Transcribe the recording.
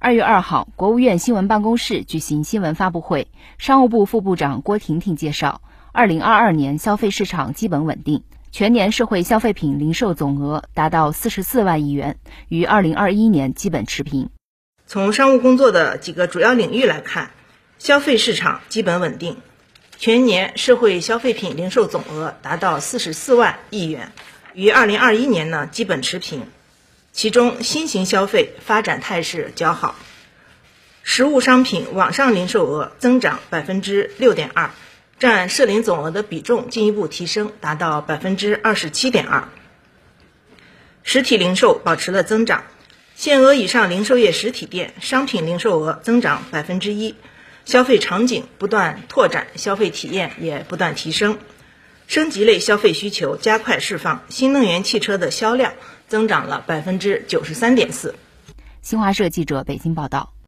二月二号，国务院新闻办公室举行新闻发布会，商务部副部长郭婷婷介绍，二零二二年消费市场基本稳定，全年社会消费品零售总额达到四十四万亿元，与二零二一年基本持平。从商务工作的几个主要领域来看，消费市场基本稳定，全年社会消费品零售总额达到四十四万亿元，与二零二一年呢基本持平。其中，新型消费发展态势较好，实物商品网上零售额增长百分之六点二，占社零总额的比重进一步提升，达到百分之二十七点二。实体零售保持了增长，限额以上零售业实体店商品零售额增长百分之一，消费场景不断拓展，消费体验也不断提升。升级类消费需求加快释放，新能源汽车的销量增长了百分之九十三点四。新华社记者北京报道。